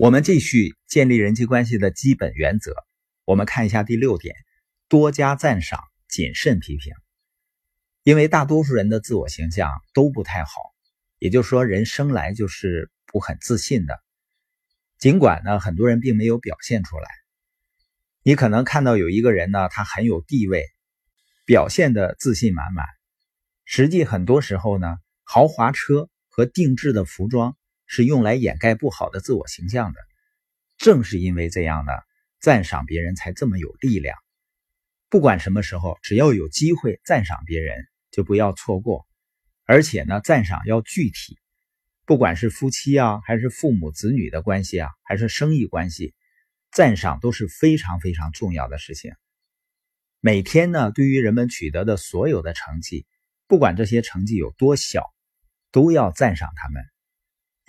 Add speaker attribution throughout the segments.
Speaker 1: 我们继续建立人际关系的基本原则。我们看一下第六点：多加赞赏，谨慎批评。因为大多数人的自我形象都不太好，也就是说，人生来就是不很自信的。尽管呢，很多人并没有表现出来。你可能看到有一个人呢，他很有地位，表现的自信满满。实际很多时候呢，豪华车和定制的服装。是用来掩盖不好的自我形象的。正是因为这样呢，赞赏别人才这么有力量。不管什么时候，只要有机会赞赏别人，就不要错过。而且呢，赞赏要具体，不管是夫妻啊，还是父母子女的关系啊，还是生意关系，赞赏都是非常非常重要的事情。每天呢，对于人们取得的所有的成绩，不管这些成绩有多小，都要赞赏他们。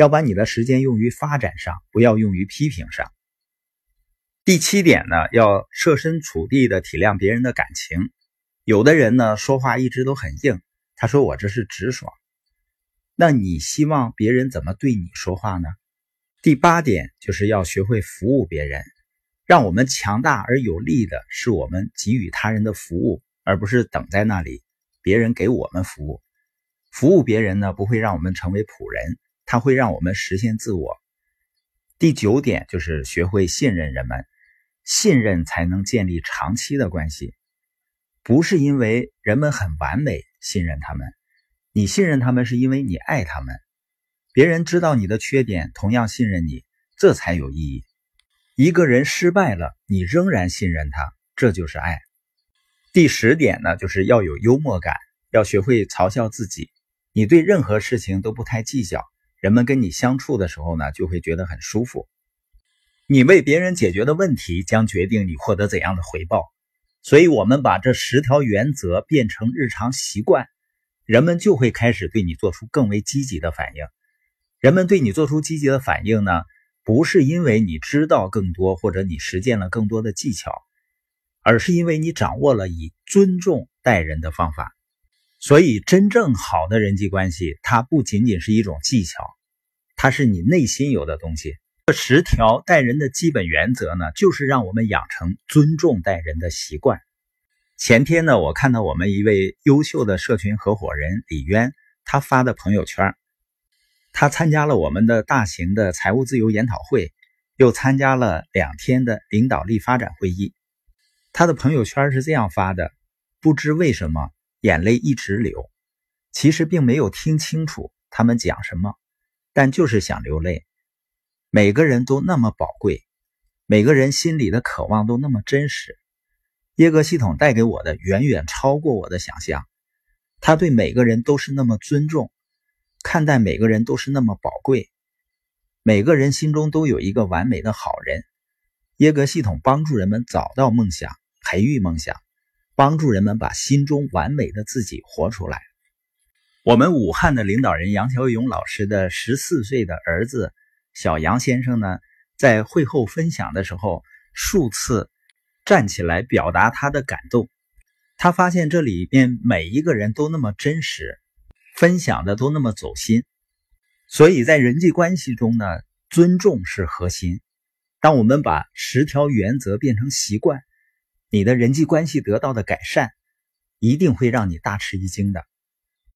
Speaker 1: 要把你的时间用于发展上，不要用于批评上。第七点呢，要设身处地的体谅别人的感情。有的人呢，说话一直都很硬，他说我这是直爽。那你希望别人怎么对你说话呢？第八点就是要学会服务别人。让我们强大而有力的是我们给予他人的服务，而不是等在那里别人给我们服务。服务别人呢，不会让我们成为仆人。它会让我们实现自我。第九点就是学会信任人们，信任才能建立长期的关系。不是因为人们很完美信任他们，你信任他们是因为你爱他们。别人知道你的缺点，同样信任你，这才有意义。一个人失败了，你仍然信任他，这就是爱。第十点呢，就是要有幽默感，要学会嘲笑自己。你对任何事情都不太计较。人们跟你相处的时候呢，就会觉得很舒服。你为别人解决的问题将决定你获得怎样的回报。所以，我们把这十条原则变成日常习惯，人们就会开始对你做出更为积极的反应。人们对你做出积极的反应呢，不是因为你知道更多或者你实践了更多的技巧，而是因为你掌握了以尊重待人的方法。所以，真正好的人际关系，它不仅仅是一种技巧，它是你内心有的东西。这十条待人的基本原则呢，就是让我们养成尊重待人的习惯。前天呢，我看到我们一位优秀的社群合伙人李渊，他发的朋友圈，他参加了我们的大型的财务自由研讨会，又参加了两天的领导力发展会议。他的朋友圈是这样发的：不知为什么。眼泪一直流，其实并没有听清楚他们讲什么，但就是想流泪。每个人都那么宝贵，每个人心里的渴望都那么真实。耶格系统带给我的远远超过我的想象。他对每个人都是那么尊重，看待每个人都是那么宝贵。每个人心中都有一个完美的好人。耶格系统帮助人们找到梦想，培育梦想。帮助人们把心中完美的自己活出来。我们武汉的领导人杨小勇老师的十四岁的儿子小杨先生呢，在会后分享的时候，数次站起来表达他的感动。他发现这里面每一个人都那么真实，分享的都那么走心。所以在人际关系中呢，尊重是核心。当我们把十条原则变成习惯。你的人际关系得到的改善，一定会让你大吃一惊的。